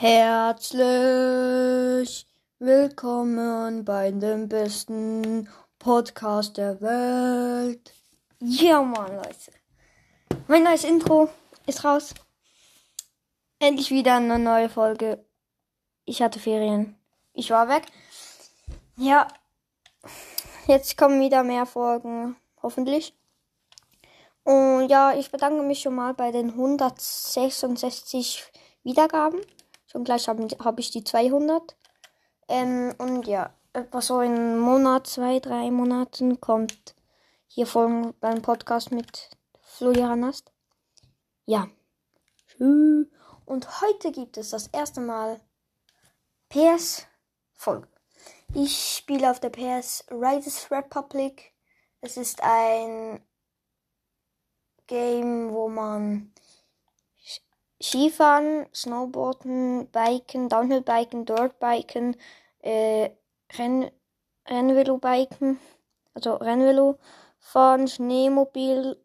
Herzlich willkommen bei dem besten Podcast der Welt. Ja, Mann, Leute. Mein neues Intro ist raus. Endlich wieder eine neue Folge. Ich hatte Ferien. Ich war weg. Ja. Jetzt kommen wieder mehr Folgen. Hoffentlich. Und ja, ich bedanke mich schon mal bei den 166 Wiedergaben. Schon gleich habe hab ich die 200. Ähm, und ja, etwa so in einem Monat, zwei, drei Monaten kommt hier Folgen beim Podcast mit Florian Ast. Ja. Und heute gibt es das erste Mal PS-Folge. Ich spiele auf der PS Riders Republic. Es ist ein Game, wo man Skifahren, Snowboarden, Biken, Downhill-Biken, Dirt-Biken, äh, Renn Rennvelo-Biken, also Rennvelo fahren, Schneemobil,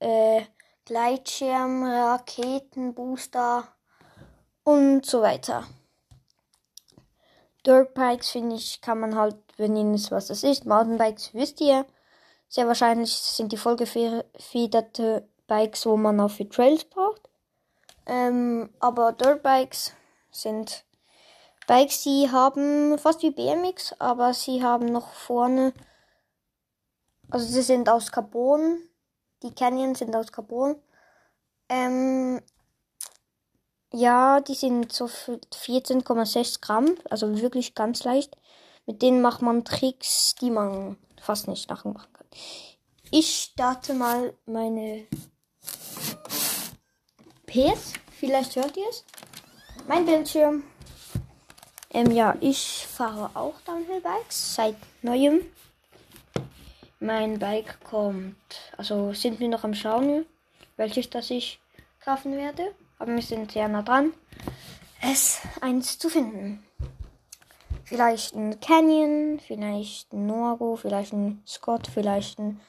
äh, Gleitschirm, Raketen, Booster und so weiter. Dirtbikes finde ich, kann man halt, wenn ihr wisst, was das ist. Mountainbikes wisst ihr. Sehr wahrscheinlich sind die vollgefederte Bikes, wo man auch für Trails braucht. Ähm, aber Dirtbikes sind Bikes, die haben fast wie BMX, aber sie haben noch vorne, also sie sind aus Carbon. Die Canyon sind aus Carbon. Ähm, ja, die sind so 14,6 Gramm, also wirklich ganz leicht. Mit denen macht man Tricks, die man fast nicht nachmachen kann. Ich starte mal meine PS. Vielleicht hört ihr es. Mein Bildschirm. Ähm, ja, ich fahre auch Downhill Bikes seit neuem. Mein Bike kommt, also sind wir noch am Schauen, welches das ich kaufen werde. Aber wir sind sehr nah dran, es eins zu finden. Vielleicht ein Canyon, vielleicht ein Norgo, vielleicht ein Scott, vielleicht ein.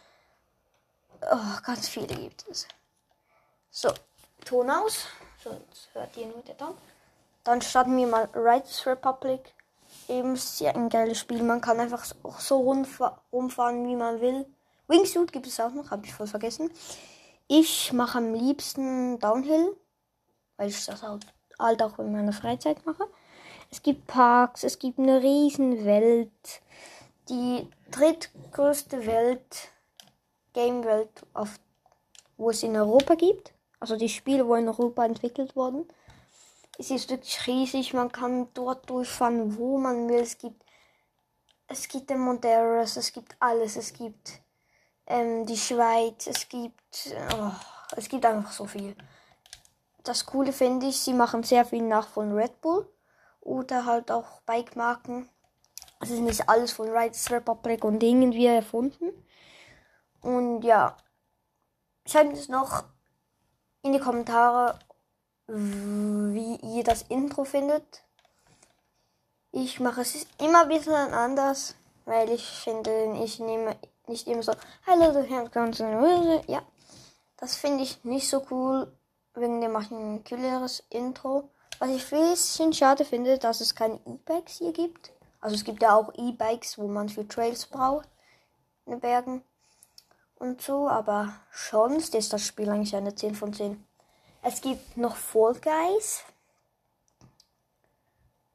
Oh, ganz viele gibt es. So, Ton aus. Sonst hört ihr nur der Ton. Dann starten wir mal Riders Republic. Eben sehr ein geiles Spiel. Man kann einfach auch so rumfahren, wie man will. Wingsuit gibt es auch noch, habe ich voll vergessen. Ich mache am liebsten Downhill, weil ich das halt, halt auch in meiner Freizeit mache. Es gibt Parks, es gibt eine riesen Welt. Die drittgrößte Welt, Game-Welt, wo es in Europa gibt. Also die Spiele, wo in Europa entwickelt wurden. Es ist wirklich riesig. Man kann dort durchfahren, wo man will. Es gibt, es gibt den Monteros, es gibt alles. Es gibt ähm, die Schweiz, es gibt, oh, es gibt einfach so viel. Das Coole finde ich, sie machen sehr viel nach von Red Bull oder halt auch Bike-Marken. Es ist nicht alles von Riders Republic und irgendwie erfunden. Und ja, schreibt es noch in die Kommentare, wie ihr das Intro findet. Ich mache es immer ein bisschen anders, weil ich finde, ich nehme nicht immer so, hallo, du hörst ja, das finde ich nicht so cool, wegen dem mache ich ein cooleres Intro. Was ich ein bisschen schade finde, dass es keine E-Bikes hier gibt. Also es gibt ja auch E-Bikes, wo man für Trails braucht in den Bergen und so, aber sonst ist das Spiel eigentlich eine 10 von 10. Es gibt noch Fall Guys.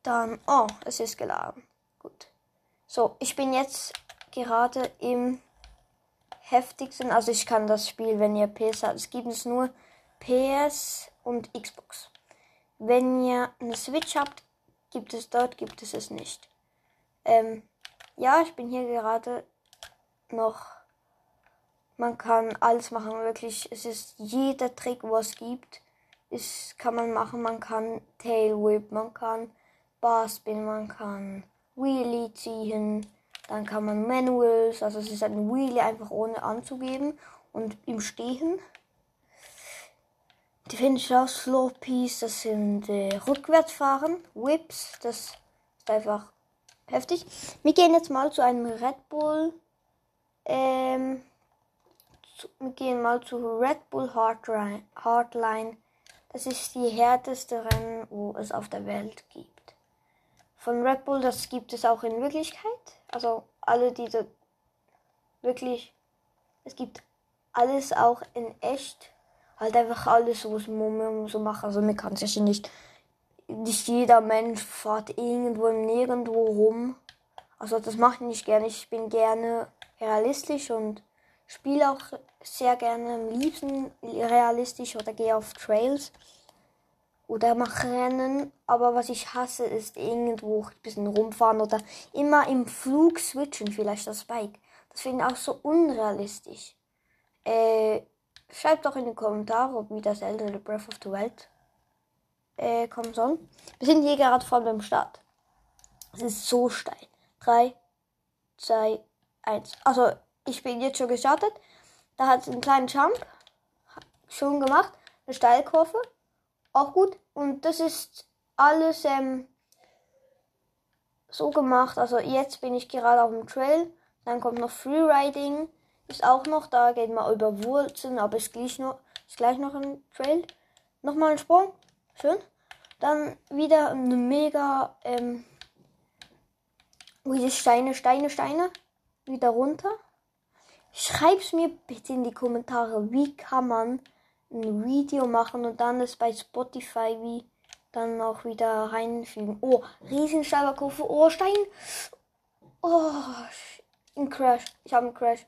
Dann, oh, es ist geladen. Gut. So, ich bin jetzt gerade im heftigsten, also ich kann das Spiel, wenn ihr PS habt, es gibt es nur PS und Xbox. Wenn ihr eine Switch habt, gibt es dort, gibt es es nicht. Ähm, ja, ich bin hier gerade noch man kann alles machen, wirklich. Es ist jeder Trick, was es gibt, ist, kann man machen. Man kann Tail Whip, man kann Barspin, man kann Wheelie ziehen. Dann kann man Manuals, also es ist ein Wheelie einfach ohne anzugeben und im Stehen. Die finde ich auch Slopies, das sind äh, Rückwärtsfahren, Whips, das ist einfach heftig. Wir gehen jetzt mal zu einem Red Bull ähm, wir gehen mal zu Red Bull Hardline, Das ist die härteste Rennen, wo es auf der Welt gibt. Von Red Bull, das gibt es auch in Wirklichkeit. Also alle diese wirklich, es gibt alles auch in echt. Halt einfach alles, was man so macht. Also man kann sich nicht, nicht jeder Mensch fährt irgendwo nirgendwo rum. Also das mache ich nicht gerne. Ich bin gerne realistisch und spiele auch sehr gerne am liebsten realistisch oder gehe auf Trails oder mache Rennen. Aber was ich hasse, ist irgendwo ein bisschen rumfahren oder immer im Flug switchen, vielleicht das Bike. Das finde ich auch so unrealistisch. Äh, schreibt doch in die Kommentare, ob wieder Zelda The Breath of the Wild äh, kommen soll. Wir sind hier gerade vor dem Start. Es ist so steil. 3, 2, 1. Also, ich bin jetzt schon gestartet. Da hat es einen kleinen Jump schon gemacht. Eine Steilkurve. Auch gut. Und das ist alles ähm, so gemacht. Also jetzt bin ich gerade auf dem Trail. Dann kommt noch Freeriding. Ist auch noch da. Geht mal über Wurzeln. Aber ist gleich noch, ist gleich noch ein Trail. Nochmal ein Sprung. Schön. Dann wieder eine mega ähm, diese Steine, Steine, Steine. Wieder runter. Schreib's mir bitte in die Kommentare, wie kann man ein Video machen und dann es bei Spotify wie dann auch wieder reinfügen. Oh, Riesensteiberkurve. Oh, Stein. Oh, ein Crash. Ich habe einen Crash.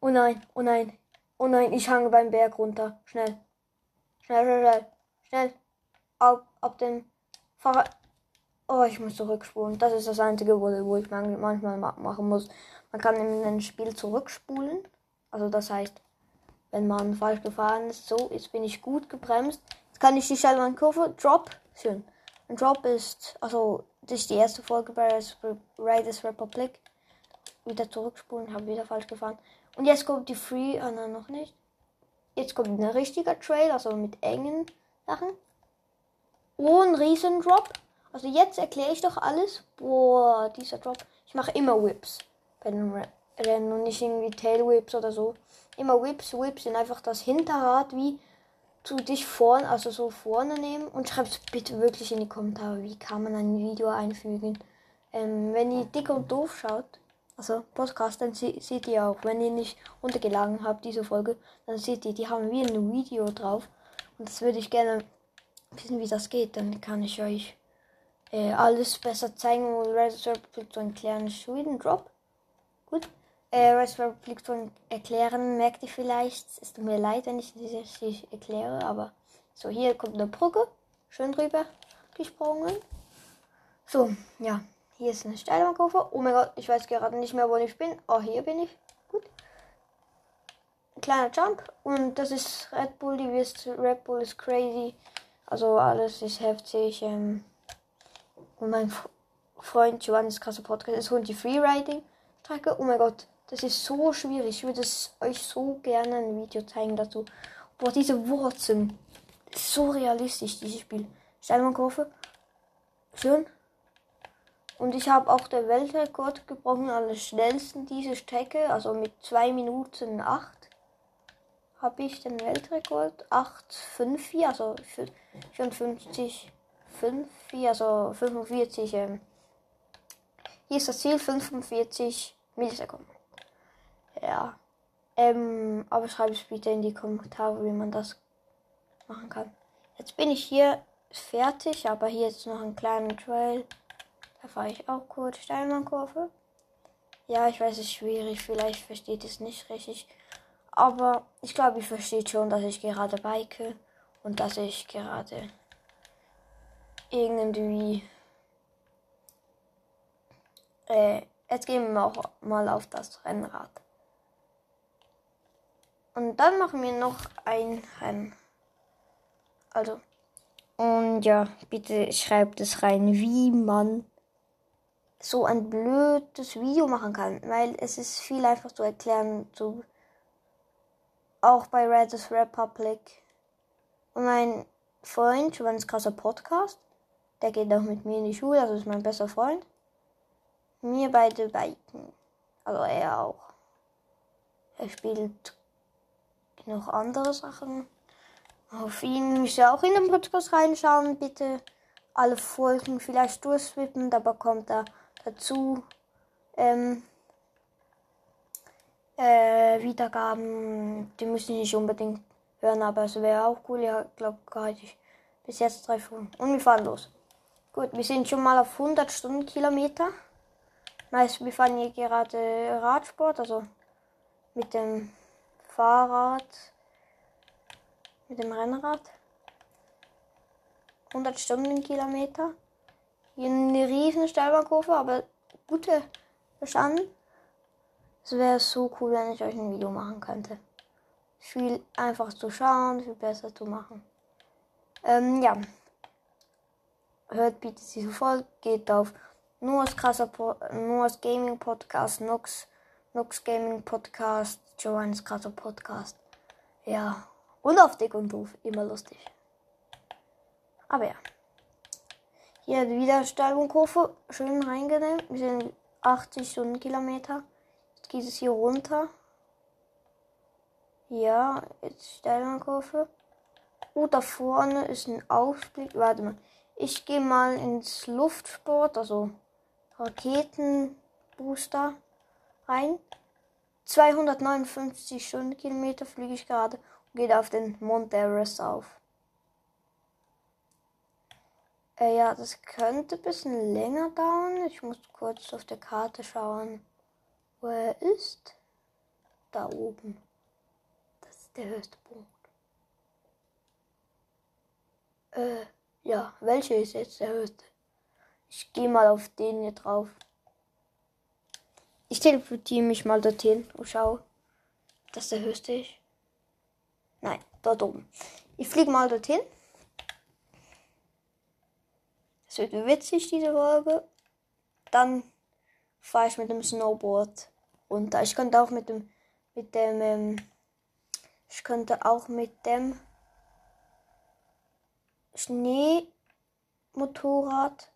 Oh nein, oh nein. Oh nein, ich hange beim Berg runter. Schnell. Schnell, schnell, schnell. Schnell. Ab, ab dem Fahrrad. Oh, ich muss zurückspulen. Das ist das einzige, wo, ich manchmal machen muss. Man kann in ein Spiel zurückspulen. Also das heißt, wenn man falsch gefahren ist, so, jetzt bin ich gut gebremst. Jetzt kann ich die schnellere Kurve. Drop. Schön. Ein Drop ist, also, das ist die erste Folge bei Raiders Republic. Wieder zurückspulen, habe wieder falsch gefahren. Und jetzt kommt die Free, ah nein, noch nicht. Jetzt kommt ein richtiger Trail, also mit engen Sachen. Oh, ein riesen Drop. Also jetzt erkläre ich doch alles. Boah, dieser Drop. Ich mache immer Whips bei den Rennen und nicht irgendwie Tail Whips oder so. Immer Whips. Whips sind einfach das Hinterrad wie zu dich vorne, also so vorne nehmen. Und schreibt bitte wirklich in die Kommentare, wie kann man ein Video einfügen. Ähm, wenn ihr dick und doof schaut, also Podcast, dann se seht ihr auch, wenn ihr nicht runtergeladen habt, diese Folge, dann seht ihr, die haben wie ein Video drauf. Und das würde ich gerne wissen, wie das geht. Dann kann ich euch äh, alles besser zeigen und Raspberry Pi zu erklären. Schweden Drop. Gut. Äh, Raspberry Pi erklären, merkt ihr vielleicht. Es tut mir leid, wenn ich das nicht erkläre, aber so, hier kommt eine Brücke. Schön drüber gesprungen. So, ja. Hier ist eine Steilbahnkurve. Oh mein Gott, ich weiß gerade nicht mehr, wo ich bin. Oh, hier bin ich. Gut. Ein kleiner Jump. Und das ist Red Bull. Die wisst, Red Bull ist crazy. Also alles ist heftig. Ähm, und mein Freund Johannes krasser Podcast ist holt die Freeriding-Strecke. Oh mein Gott, das ist so schwierig. Ich würde euch so gerne ein Video zeigen dazu. Boah, diese Wurzeln. So realistisch, dieses Spiel. Steilmannkurve. Schön. Und ich habe auch den Weltrekord gebrochen an der schnellsten diese Strecke. Also mit 2 Minuten 8 habe ich den Weltrekord. 8,54, also 54 5, also 45. Ähm, hier ist das Ziel 45 Millisekunden. Ja. Ähm, aber schreibe es bitte in die Kommentare, wie man das machen kann. Jetzt bin ich hier fertig, aber hier ist noch ein kleiner Trail. Da fahre ich auch kurz Steinmannkurve. Ja, ich weiß, es ist schwierig, vielleicht versteht es nicht richtig. Aber ich glaube, ich verstehe schon, dass ich gerade bike und dass ich gerade irgendwie. Äh, jetzt gehen wir auch mal auf das Rennrad. Und dann machen wir noch ein Rennen. Also. Und ja, bitte schreibt es rein, wie man so ein blödes Video machen kann. Weil es ist viel einfacher zu erklären. So auch bei Reddit Republic. Und mein Freund, ein krasser Podcast, der geht auch mit mir in die Schule, also ist mein bester Freund. Mir beide biken. Also er auch. Er spielt noch andere Sachen. Auf ihn müsst ihr auch in den Podcast reinschauen. Bitte alle Folgen vielleicht durchswippen. Da bekommt er dazu ähm, äh, Wiedergaben. Die müssen nicht unbedingt hören, aber es wäre auch cool. Ja, glaube ich bis jetzt drei Folgen. Und wir fahren los. Gut, wir sind schon mal auf 100 Stundenkilometer. Nice, wir fahren hier gerade Radsport, also mit dem Fahrrad, mit dem Rennrad. 100 Stundenkilometer. Hier eine riesen Steilbahnkurve, aber gute verstanden. Es wäre so cool, wenn ich euch ein Video machen könnte. Viel einfacher zu schauen, viel besser zu machen. Ähm, ja. Hört bitte diese Folge, geht auf Noahs krasser po Noahs Gaming Podcast, Nox, Nox Gaming Podcast, Joannes krasser Podcast. Ja. Und auf Dick und Doof, immer lustig. Aber ja. Hier wieder Steigungskurve, schön reingenommen. Wir sind 80 Stundenkilometer. Jetzt geht es hier runter. Ja, jetzt Steigungskurve. Oh, da vorne ist ein Ausblick. Warte mal. Ich gehe mal ins Luftsport, also Raketenbooster rein. 259 Stundenkilometer fliege ich gerade und gehe auf den Mount Everest auf. Äh, ja, das könnte ein bisschen länger dauern. Ich muss kurz auf der Karte schauen, wo er ist. Da oben. Das ist der höchste Punkt. Äh, ja, welche ist jetzt der höchste? Ich gehe mal auf den hier drauf. Ich teleportiere mich mal dorthin und schaue, dass der höchste ist. Nein, dort oben. Ich fliege mal dorthin. Es wird witzig, diese Folge. Dann fahre ich mit dem Snowboard runter. Ich könnte auch mit dem, mit dem, ähm, ich könnte auch mit dem Schneemotorrad,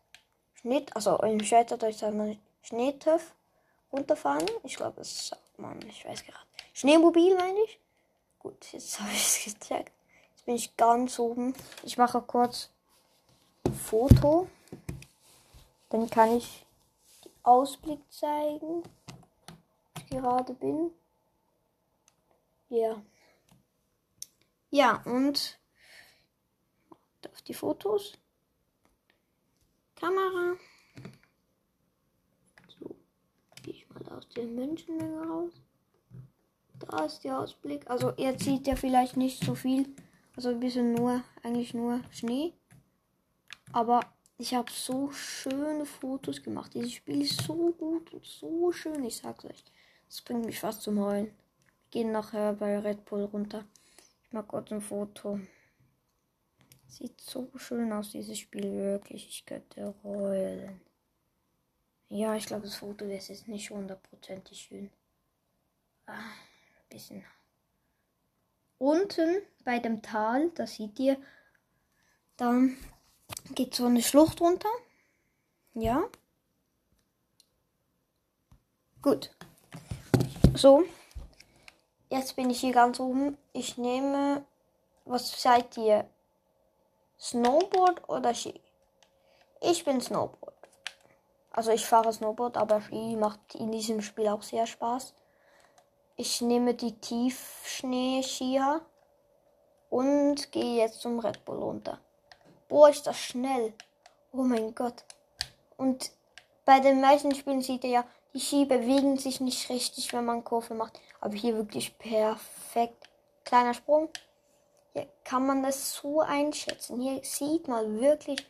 Schnitt, also im Schweizerdeutsch sagt man Schneetöff runterfahren. Ich glaube, das sagt man, ich weiß gerade. Schneemobil meine ich. Gut, jetzt habe ich es gecheckt. Jetzt bin ich ganz oben. Ich mache kurz Foto. Dann kann ich den Ausblick zeigen, wo ich gerade bin. Ja. Ja, und auf die Fotos. Kamera. So, gehe ich mal aus der Menschenmenge raus. Da ist der Ausblick. Also ihr sieht ja vielleicht nicht so viel. Also ein bisschen nur, eigentlich nur Schnee. Aber ich habe so schöne Fotos gemacht. Dieses Spiel ist so gut und so schön. Ich sag's euch. Das bringt mich fast zum Heulen. Wir gehen nachher bei Red Bull runter. Ich mag kurz ein Foto. Sieht so schön aus, dieses Spiel wirklich. Ich könnte heulen. Ja, ich glaube, das Foto das ist nicht hundertprozentig schön. Ah, bisschen. Unten bei dem Tal, da seht ihr, dann geht so eine Schlucht runter. Ja. Gut. So. Jetzt bin ich hier ganz oben. Ich nehme. Was seid ihr? Snowboard oder Ski? Ich bin Snowboard. Also ich fahre Snowboard, aber Ski macht in diesem Spiel auch sehr Spaß. Ich nehme die Tiefschnee-Skier und gehe jetzt zum Red Bull runter. Boah, ist das schnell. Oh mein Gott. Und bei den meisten Spielen sieht ihr ja, die Ski bewegen sich nicht richtig, wenn man Kurve macht. Aber hier wirklich perfekt. Kleiner Sprung. Kann man das so einschätzen. Hier sieht man wirklich.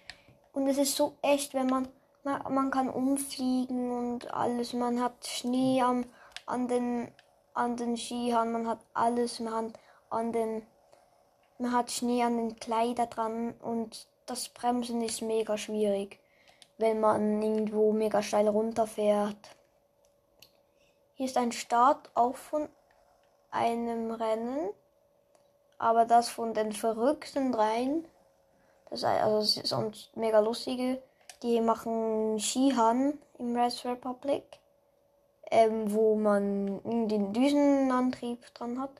Und es ist so echt, wenn man, man, man kann umfliegen und alles. Man hat Schnee am, an den, an den Skiern. Man hat alles. Man hat an den man hat Schnee an den Kleider dran und das Bremsen ist mega schwierig, wenn man irgendwo mega steil runterfährt. Hier ist ein Start auch von einem Rennen, aber das von den verrückten dreien. Das ist also sonst mega lustige. Die machen Skihan im Red Republic, ähm, wo man den Düsenantrieb dran hat.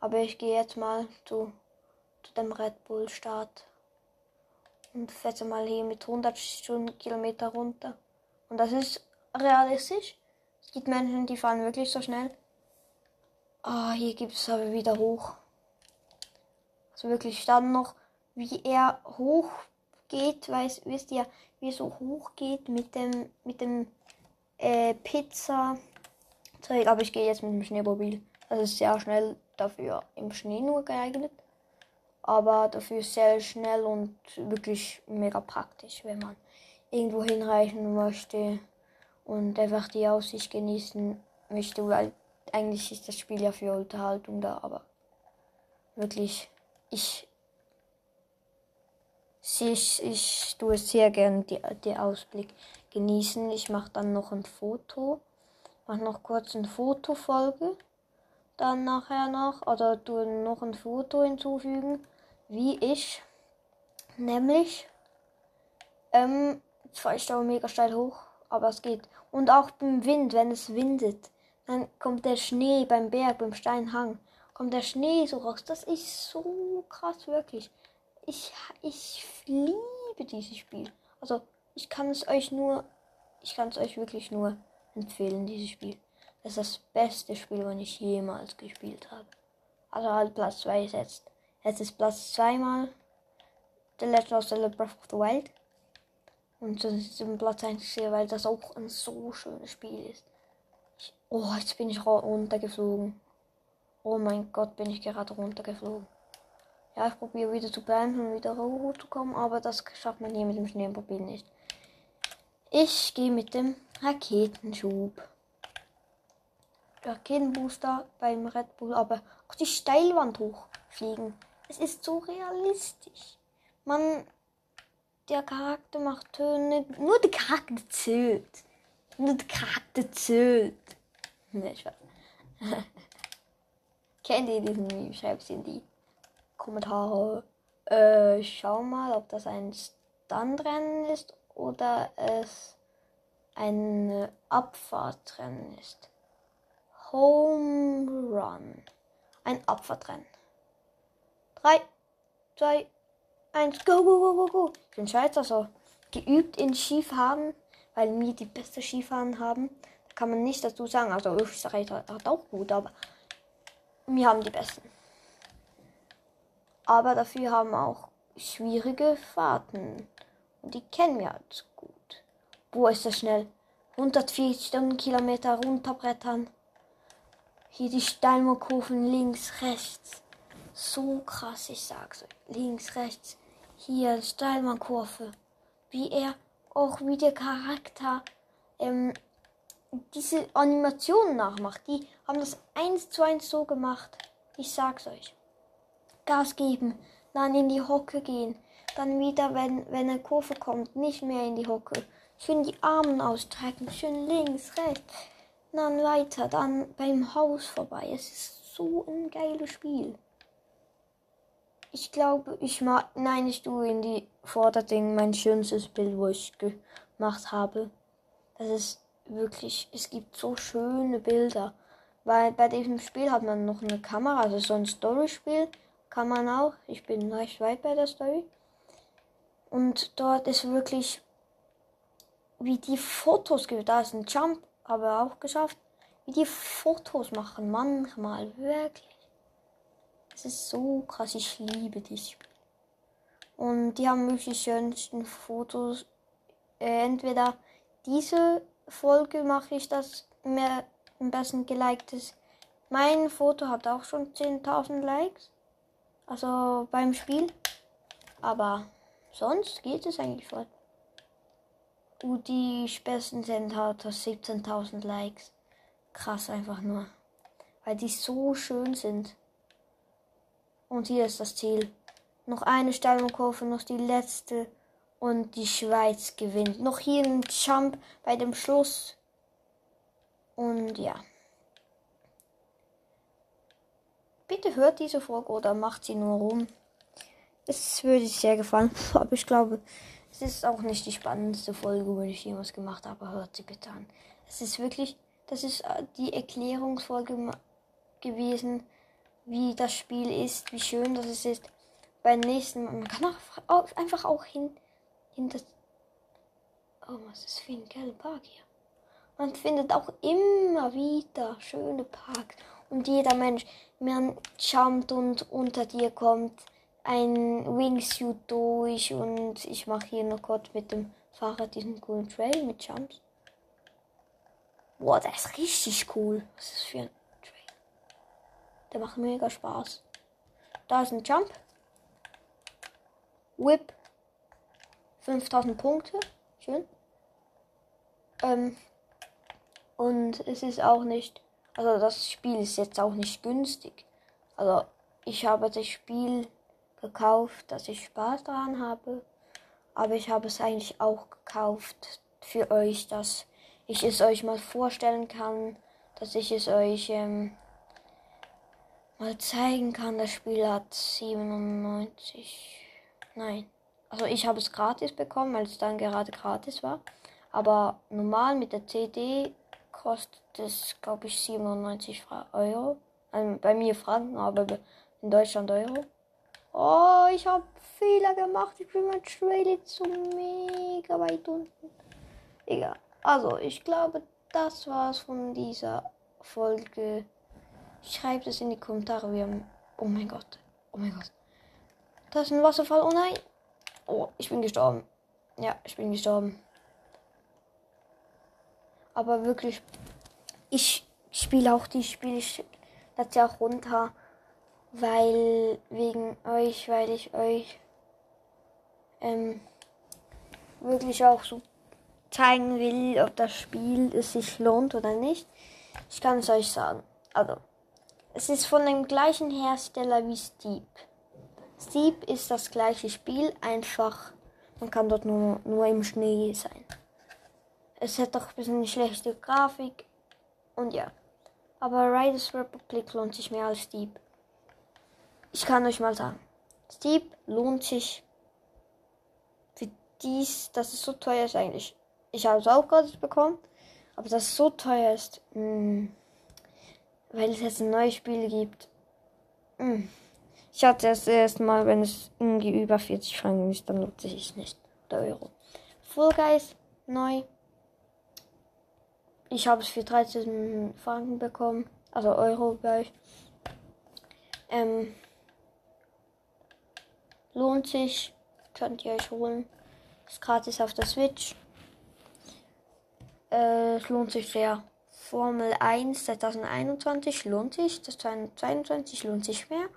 Aber ich gehe jetzt mal zu dem Red Bull Start. Und fährt mal hier mit 100 Stundenkilometer runter. Und das ist realistisch. Es gibt Menschen, die fahren wirklich so schnell. Ah, hier gibt es aber wieder hoch. Also wirklich dann noch, wie er hoch geht, weiß, wisst ihr, wie er so hoch geht mit dem, mit dem äh, Pizza. Zeug. Aber ich gehe jetzt mit dem Schneemobil. Das ist sehr schnell dafür im Schnee nur geeignet. Aber dafür sehr schnell und wirklich mega praktisch, wenn man irgendwo hinreichen möchte und einfach die Aussicht genießen möchte, weil eigentlich ist das Spiel ja für Unterhaltung da, aber wirklich, ich, ich, ich tue sehr gern die, die Ausblick genießen. Ich mache dann noch ein Foto, mache noch kurz eine Fotofolge, dann nachher noch, oder tue noch ein Foto hinzufügen, wie ich, nämlich, ähm, fahre ich da mega steil hoch, aber es geht. Und auch beim Wind, wenn es windet, dann kommt der Schnee beim Berg, beim Steinhang, kommt der Schnee so raus. Das ist so krass, wirklich. Ich, ich liebe dieses Spiel. Also, ich kann es euch nur, ich kann es euch wirklich nur empfehlen, dieses Spiel. Das ist das beste Spiel, was ich jemals gespielt habe. Also halt Platz 2 ist jetzt. Jetzt ist Platz 2 mal The Legend of Zelda Breath of the Wild. Und das ist im Platz 1 sehe, weil das auch ein so schönes Spiel ist. Ich, oh, jetzt bin ich runtergeflogen. Oh mein Gott, bin ich gerade runtergeflogen. Ja, ich probiere wieder zu bleiben und wieder hochzukommen, aber das schafft man hier mit dem Schneemobil nicht. Ich gehe mit dem Raketenschub. Raketenbooster beim Red Bull, aber auch die Steilwand hochfliegen. Es ist so realistisch. Man der Charakter macht Töne. Nur der Charakter zählt. Nur der Charakter zählt. Ne, ich weiß. Kennt ihr diesen Meme? Schreibt es in die Kommentare. Äh, schau mal, ob das ein Standrennen ist oder es ein Abfahrtrennen ist. Home Run. Ein Abfahrtrennen. 3, 2, Eins, go, go, go, go, go. Ich bin Schweizer so geübt in Skifahren, weil wir die beste Skifahren haben. Da kann man nicht dazu sagen. Also Österreich hat auch gut, aber wir haben die besten. Aber dafür haben auch schwierige Fahrten. Und die kennen wir halt gut. Wo ist das schnell? 140 Stundenkilometer runterbrettern. Hier die Steilmoorkurven links, rechts. So krass, ich sag's euch. Links, rechts. Hier, Steilmann-Kurve. Wie er, auch wie der Charakter, ähm, diese Animationen nachmacht. Die haben das eins zu eins so gemacht. Ich sag's euch. Gas geben, dann in die Hocke gehen. Dann wieder, wenn, wenn eine Kurve kommt, nicht mehr in die Hocke. Schön die Arme ausstrecken, schön links, rechts. Dann weiter, dann beim Haus vorbei. Es ist so ein geiles Spiel. Ich glaube, ich mag. Nein, ich tue in die Vorderding mein schönstes Bild, wo ich gemacht habe. Das ist wirklich. Es gibt so schöne Bilder. Weil bei diesem Spiel hat man noch eine Kamera, also so ein Story-Spiel kann man auch. Ich bin recht weit bei der Story. Und dort ist wirklich, wie die Fotos. Da ist ein Jump, aber auch geschafft. Wie die Fotos machen, manchmal wirklich. Es ist so krass, ich liebe dieses Spiel. Und die haben wirklich die schönsten Fotos. Äh, entweder diese Folge mache ich das mehr am besten geliked ist. Mein Foto hat auch schon 10.000 Likes. Also beim Spiel. Aber sonst geht es eigentlich voll. Und die besten sind halt 17.000 Likes. Krass einfach nur. Weil die so schön sind. Und hier ist das Ziel. Noch eine Steilkurve, noch die letzte. Und die Schweiz gewinnt. Noch hier ein Jump bei dem Schluss. Und ja. Bitte hört diese Folge oder macht sie nur rum. Es würde sehr gefallen. Aber ich glaube, es ist auch nicht die spannendste Folge, wo ich jemals gemacht habe. Hört sie bitte an. Es ist wirklich, das ist äh, die Erklärungsfolge gewesen wie das Spiel ist, wie schön das ist. beim nächsten Mal. Man kann auch einfach auch hin, hinter. Oh, was ist das für ein geiler Park hier? Man findet auch immer wieder schöne Parks. Und jeder Mensch, man jumpt und unter dir kommt ein Wingsuit durch. Und ich mache hier noch kurz mit dem Fahrrad diesen coolen Trail mit Jumps. Boah, der ist richtig cool. Was ist das für ein Trail? Der macht mega Spaß. Da ist ein Jump. Whip. 5000 Punkte. Schön. Ähm, und es ist auch nicht, also das Spiel ist jetzt auch nicht günstig. Also ich habe das Spiel gekauft, dass ich Spaß daran habe. Aber ich habe es eigentlich auch gekauft für euch, dass ich es euch mal vorstellen kann, dass ich es euch ähm, mal zeigen kann. Das Spiel hat 97. Nein. Also ich habe es gratis bekommen, weil es dann gerade gratis war. Aber normal mit der CD kostet es, glaube ich, 97 Euro. Also bei mir Franken, aber in Deutschland Euro. Oh, ich habe Fehler gemacht. Ich bin mein Trailer zu mega weit unten. Egal. Also, ich glaube, das war's von dieser Folge. Schreibt es in die Kommentare. Wir haben. Oh mein Gott. Oh mein Gott. Da ist ein Wasserfall. Oh nein. Oh, ich bin gestorben. Ja, ich bin gestorben. Aber wirklich, ich spiele auch die Spiele, lade sie auch runter, weil wegen euch, weil ich euch ähm, wirklich auch so zeigen will, ob das Spiel es sich lohnt oder nicht. Ich kann es euch sagen. Also, es ist von dem gleichen Hersteller wie Steep. Steep ist das gleiche Spiel, einfach man kann dort nur, nur im Schnee sein. Es hat doch ein bisschen schlechte Grafik. Und ja. Aber Riders Republic lohnt sich mehr als Steep. Ich kann euch mal sagen. Steep lohnt sich für dies, dass es so teuer ist eigentlich. Ich habe es auch gratis bekommen. Aber dass es so teuer ist, mh, mm, weil es jetzt ein neues Spiel gibt. Mh. Ich hatte es erst mal, wenn es irgendwie über 40 Franken ist, dann lohnt sich nicht. Oder Euro. Full Guys neu ich habe es für 13 Franken bekommen. Also Euro euch. Ähm, lohnt sich. Könnt ihr euch holen. Ist gratis auf der Switch. Äh, es lohnt sich sehr. Formel 1 2021 lohnt sich. Das 2022 lohnt sich mehr.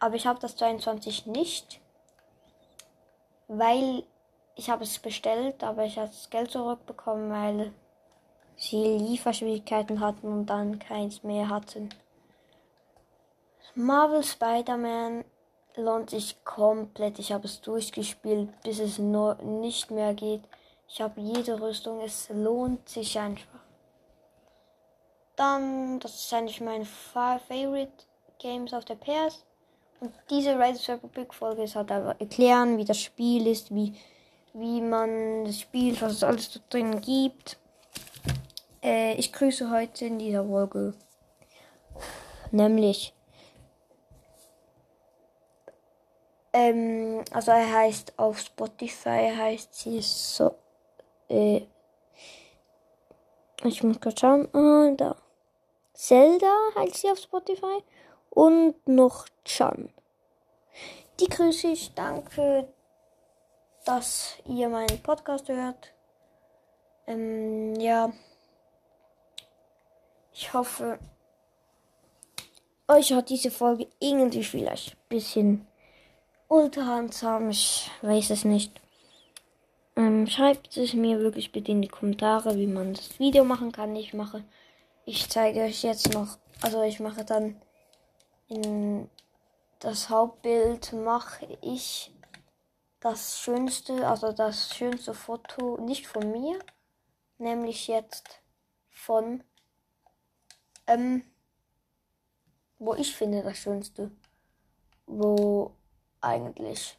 Aber ich habe das 22 nicht. Weil ich habe es bestellt, aber ich habe das Geld zurückbekommen, weil sie Lieferschwierigkeiten hatten und dann keins mehr hatten. Marvel Spider-Man lohnt sich komplett. Ich habe es durchgespielt, bis es nur nicht mehr geht. Ich habe jede Rüstung. Es lohnt sich einfach. Dann, das ist eigentlich meine Favorite Games auf der PS. Diese Riders Republic Folge ist halt einfach erklären, wie das Spiel ist, wie, wie man das spielt, was es alles drin gibt. Äh, ich grüße heute in dieser Folge nämlich ähm, also er heißt auf Spotify heißt sie so äh, ich muss kurz schauen ah, da Zelda heißt sie auf Spotify und noch Chan die grüße ich danke dass ihr meinen Podcast hört ähm, ja ich hoffe, euch hat diese Folge irgendwie vielleicht ein bisschen unterhandsam. Ich weiß es nicht. Ähm, schreibt es mir wirklich bitte in die Kommentare, wie man das Video machen kann. Ich mache, ich zeige euch jetzt noch, also ich mache dann in das Hauptbild mache ich das schönste, also das schönste Foto nicht von mir, nämlich jetzt von ähm, wo ich finde das Schönste, wo eigentlich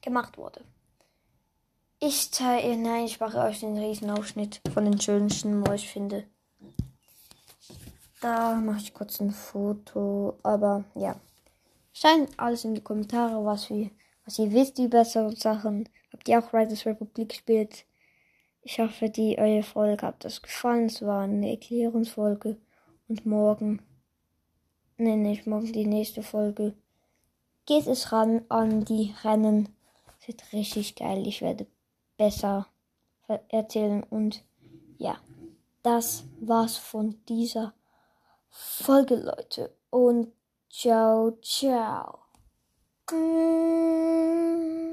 gemacht wurde. Ich zeige, nein, ich mache euch den Riesenausschnitt von den schönsten, wo ich finde. Da mache ich kurz ein Foto, aber ja. Schreibt alles in die Kommentare, was, wir, was ihr wisst über so Sachen. Habt ihr auch Riders Republic gespielt? Ich hoffe, die eure Folge hat das gefallen. Es war eine Erklärungsfolge. Und morgen, nee, nicht morgen, die nächste Folge, geht es ran an die Rennen. Es wird richtig geil. Ich werde besser erzählen. Und ja, das war's von dieser Folge, Leute. Und ciao, ciao. Mm.